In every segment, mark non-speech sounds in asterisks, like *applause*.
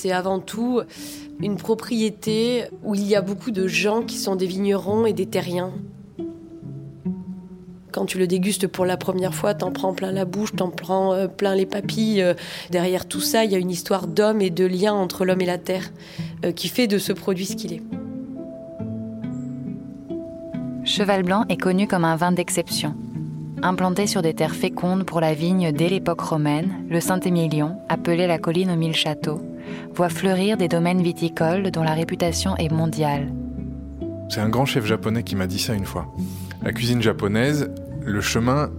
C'est avant tout une propriété où il y a beaucoup de gens qui sont des vignerons et des terriens. Quand tu le dégustes pour la première fois, t'en prends plein la bouche, t'en prends euh, plein les papilles. Euh, derrière tout ça, il y a une histoire d'homme et de lien entre l'homme et la terre euh, qui fait de ce produit ce qu'il est. Cheval Blanc est connu comme un vin d'exception. Implanté sur des terres fécondes pour la vigne dès l'époque romaine, le Saint-Émilion, appelé la colline aux mille châteaux, voit fleurir des domaines viticoles dont la réputation est mondiale. C'est un grand chef japonais qui m'a dit ça une fois. La cuisine japonaise, le chemin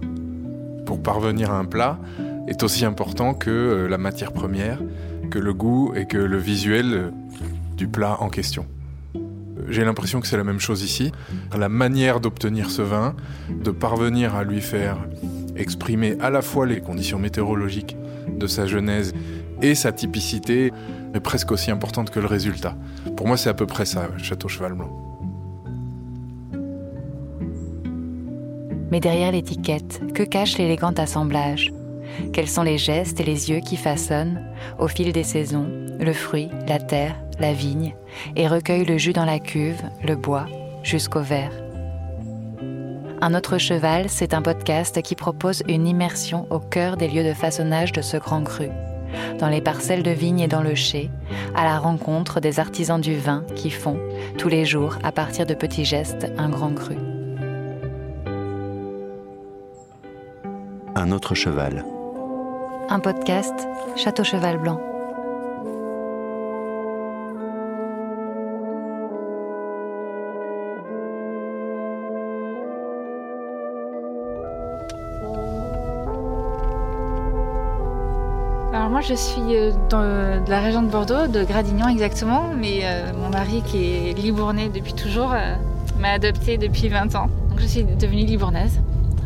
pour parvenir à un plat est aussi important que euh, la matière première, que le goût et que le visuel euh, du plat en question. J'ai l'impression que c'est la même chose ici. La manière d'obtenir ce vin, de parvenir à lui faire exprimer à la fois les conditions météorologiques de sa genèse et sa typicité est presque aussi importante que le résultat. Pour moi, c'est à peu près ça, Château Cheval Blanc. Mais derrière l'étiquette, que cache l'élégant assemblage? Quels sont les gestes et les yeux qui façonnent, au fil des saisons, le fruit, la terre, la vigne, et recueillent le jus dans la cuve, le bois, jusqu'au verre? Un autre cheval, c'est un podcast qui propose une immersion au cœur des lieux de façonnage de ce grand cru, dans les parcelles de vignes et dans le chai, à la rencontre des artisans du vin qui font, tous les jours, à partir de petits gestes, un grand cru. Un autre cheval. Un podcast, Château Cheval Blanc. Moi, je suis euh, dans, de la région de Bordeaux, de Gradignan exactement, mais euh, mon mari, qui est libournais depuis toujours, euh, m'a adoptée depuis 20 ans. Donc je suis devenue libournaise.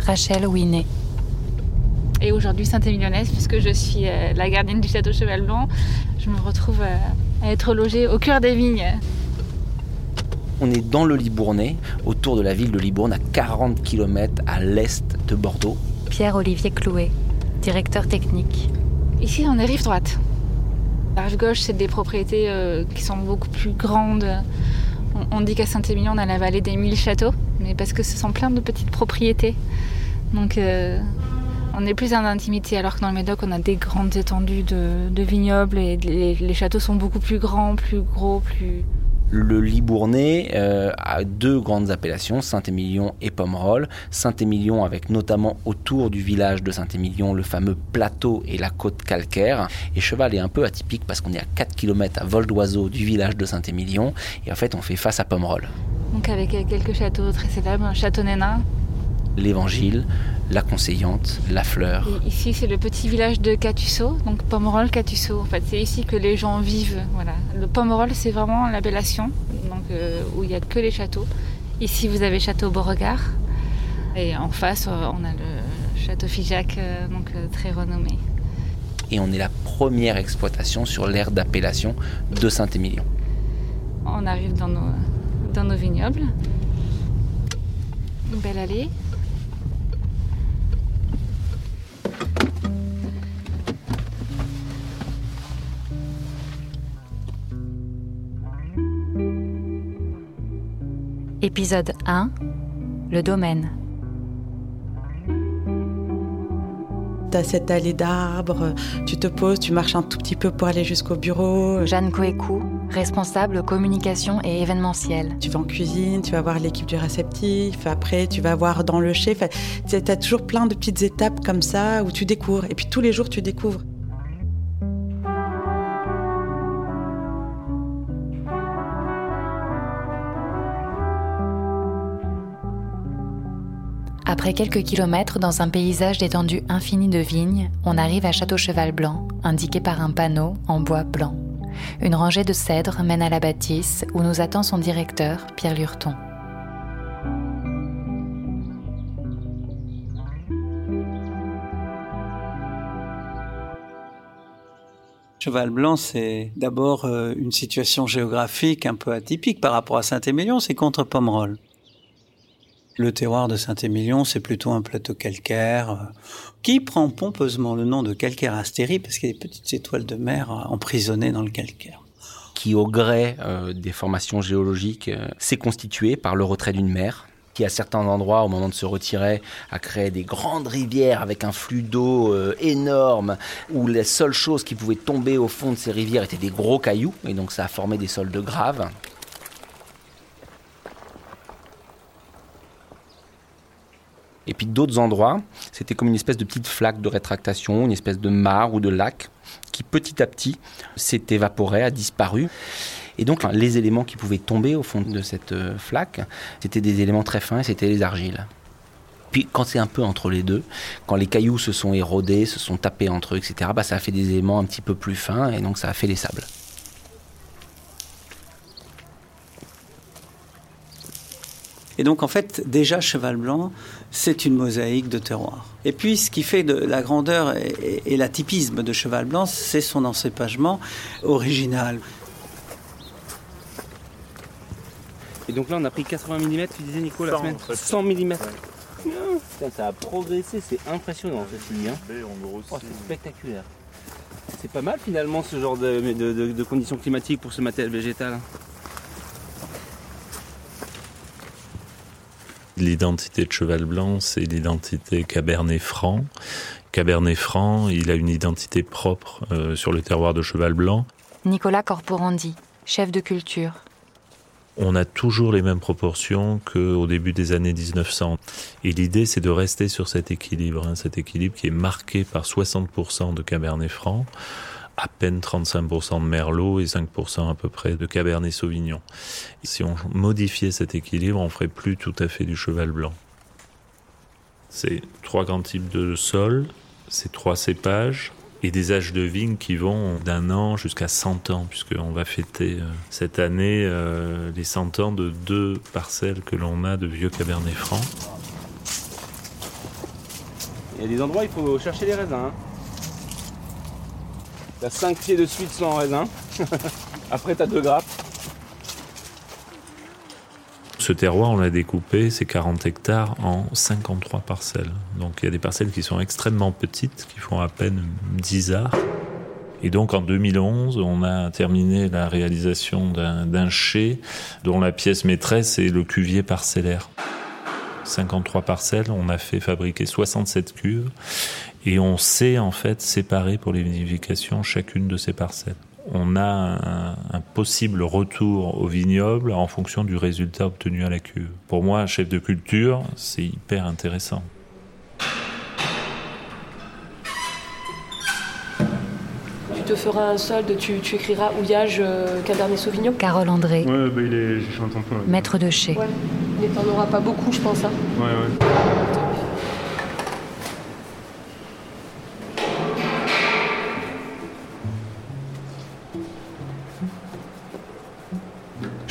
Rachel Winnet. Et aujourd'hui Saint-Émilionnnaise, puisque je suis la gardienne du château Cheval Blanc. Je me retrouve à être logée au cœur des vignes. On est dans le Libournais, autour de la ville de Libourne, à 40 km à l'est de Bordeaux. Pierre-Olivier Clouet, directeur technique. Ici, on est rive droite. La rive gauche, c'est des propriétés euh, qui sont beaucoup plus grandes. On, dit qu'à Saint-Émilion, on a la vallée des mille châteaux, mais parce que ce sont plein de petites propriétés. Donc, euh, on est plus en intimité, alors que dans le Médoc, on a des grandes étendues de, vignobles et les, châteaux sont beaucoup plus grands, plus gros, plus, le Libournais euh, a deux grandes appellations, Saint-Émilion et Pomerol. Saint-Émilion avec notamment autour du village de Saint-Émilion le fameux plateau et la côte calcaire. Et Cheval est un peu atypique parce qu'on est à 4 km à vol d'oiseau du village de Saint-Émilion et en fait on fait face à Pomerol. Donc avec quelques châteaux très célèbres, Château Nénin, l'Évangile, la Conseillante, la Fleur. ici, c'est le petit village de Catusseau, donc Pomerol, Catusseau. En fait, c'est ici que les gens vivent. Voilà. Le Pomerol, c'est vraiment l'appellation, donc euh, où il n'y a que les châteaux. Ici, vous avez Château Beauregard, et en face, euh, on a le Château Figeac, euh, donc très renommé. Et on est la première exploitation sur l'aire d'appellation de Saint-Émilion. On arrive dans nos, dans nos vignobles. Une belle allée. Épisode 1 Le domaine. Tu as cette allée d'arbres, tu te poses, tu marches un tout petit peu pour aller jusqu'au bureau. Jeanne Coécou, responsable communication et événementiel. Tu vas en cuisine, tu vas voir l'équipe du réceptif, après tu vas voir dans le chef. Tu as toujours plein de petites étapes comme ça où tu découvres. Et puis tous les jours, tu découvres. Après quelques kilomètres dans un paysage d'étendue infinie de vignes, on arrive à Château Cheval Blanc, indiqué par un panneau en bois blanc. Une rangée de cèdres mène à la bâtisse où nous attend son directeur, Pierre Lurton. Cheval Blanc, c'est d'abord euh, une situation géographique un peu atypique par rapport à Saint-Émilion, c'est contre Pomerol. Le terroir de Saint-Émilion, c'est plutôt un plateau calcaire euh, qui prend pompeusement le nom de calcaire astérie parce qu'il y a des petites étoiles de mer euh, emprisonnées dans le calcaire. Qui, au gré euh, des formations géologiques, s'est constitué par le retrait d'une mer qui à certains endroits, au moment de se retirer, a créé des grandes rivières avec un flux d'eau énorme, où les seules choses qui pouvaient tomber au fond de ces rivières étaient des gros cailloux, et donc ça a formé des sols de graves. D'autres endroits, c'était comme une espèce de petite flaque de rétractation, une espèce de mare ou de lac qui petit à petit s'est évaporé, a disparu. Et donc les éléments qui pouvaient tomber au fond de cette euh, flaque, c'était des éléments très fins c'était les argiles. Puis quand c'est un peu entre les deux, quand les cailloux se sont érodés, se sont tapés entre eux, etc., bah, ça a fait des éléments un petit peu plus fins et donc ça a fait les sables. Et donc en fait, déjà Cheval Blanc, c'est une mosaïque de terroir. Et puis, ce qui fait de la grandeur et, l'atypisme de Cheval Blanc, c'est son encépagement original. Et donc là, on a pris 80 mm, tu disais Nico, la semaine 100 mm. ça a progressé, c'est impressionnant ce hein. oh, c'est spectaculaire. C'est pas mal finalement ce genre de conditions climatiques pour ce matériel végétal. L'identité de Cheval Blanc, c'est l'identité Cabernet Franc. Cabernet Franc, il a une identité propre euh, sur le terroir de Cheval Blanc. Nicolas Corporandi, chef de culture. On a toujours les mêmes proportions qu'au début des années 1900. Et l'idée, c'est de rester sur cet équilibre, hein, cet équilibre qui est marqué par 60% de Cabernet Franc à peine 35% de Merlot et 5% à peu près de Cabernet Sauvignon. si on modifiait cet équilibre, on ferait plus tout à fait du cheval blanc. C'est trois grands types de sols, c'est trois cépages et des âges de vigne qui vont d'un an jusqu'à 100 ans, puisqu'on va fêter euh, cette année euh, les 100 ans de deux parcelles que l'on a de vieux Cabernet Franc. Il y a des endroits où il faut chercher les raisins. Hein. T'as 5 pieds de suite sans raisin. *laughs* Après, t'as deux grappes. Ce terroir, on l'a découpé, c'est 40 hectares en 53 parcelles. Donc il y a des parcelles qui sont extrêmement petites, qui font à peine 10 arts. Et donc en 2011, on a terminé la réalisation d'un chai dont la pièce maîtresse est le cuvier parcellaire. 53 parcelles, on a fait fabriquer 67 cuves et on sait en fait séparer pour les vinifications chacune de ces parcelles. On a un, possible retour au vignoble en fonction du résultat obtenu à la cuve. Pour moi, un chef de culture, c'est hyper intéressant. Tu te feras un solde, tu, écriras Houillage euh, Cabernet Sauvignon? Carole André. Ouais, bah il est, j'ai un tampon. Maître de chez. Ouais, mais t'en auras pas beaucoup, je pense. Hein. Ouais, ouais.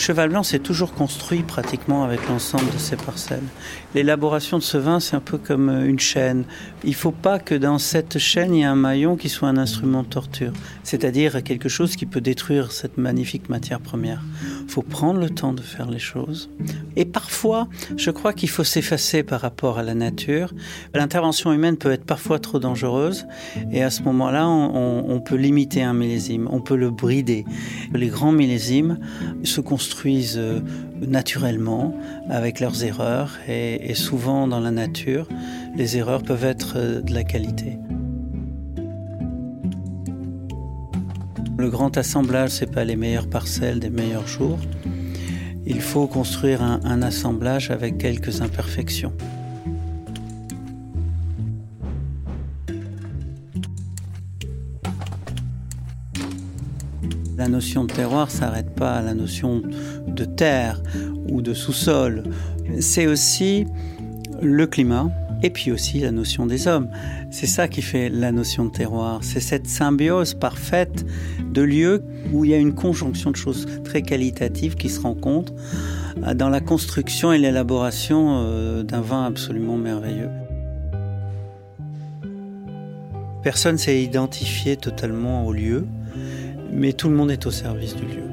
Cheval Blanc s'est toujours construit pratiquement avec l'ensemble de ses parcelles. L'élaboration de ce vin, c'est un peu comme euh, une chaîne. Il ne faut pas que dans cette chaîne, il y ait un maillon qui soit un instrument de torture, c'est-à-dire quelque chose qui peut détruire cette magnifique matière première. Il faut prendre le temps de faire les choses. Et parfois, je crois qu'il faut s'effacer par rapport à la nature. L'intervention humaine peut être parfois trop dangereuse, et à ce moment-là, on, on peut limiter un millésime, on peut le brider. Les grands millésimes se construisent construisent euh, naturellement avec leurs erreurs et, souvent dans la nature, les erreurs peuvent être euh, de la qualité. Le grand assemblage, c'est pas les meilleures parcelles des meilleurs jours. Il faut construire un assemblage avec quelques imperfections. La notion de terroir s'arrête pas à la notion de terre ou de sous-sol. C'est aussi le climat et puis aussi la notion des hommes. C'est ça qui fait la notion de terroir. C'est cette symbiose parfaite de lieux où il y a une conjonction de choses très qualitatives qui se rencontrent dans la construction et l'élaboration euh, d'un vin absolument merveilleux. Personne s'est identifié totalement au lieu mais tout le monde est au service du lieu.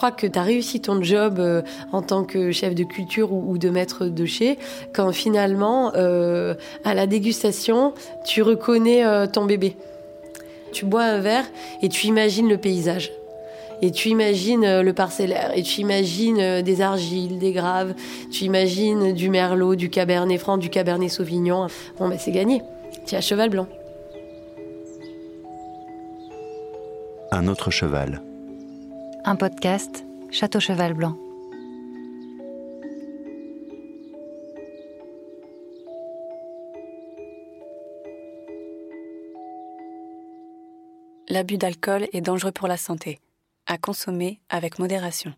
crois que tu as réussi ton job euh, en tant que chef de culture ou, de maître de chez quand finalement, euh, à la dégustation, tu reconnais euh, ton bébé. Tu bois un verre et tu imagines le paysage. Et tu imagines le parcellaire, et tu imagines des argiles, des graves, tu imagines du merlot, du cabernet franc, du cabernet sauvignon. Bon, ben c'est gagné. Tu es à cheval blanc. Un autre cheval. Un podcast Château Cheval Blanc. L'abus d'alcool est dangereux pour la santé. À consommer avec modération.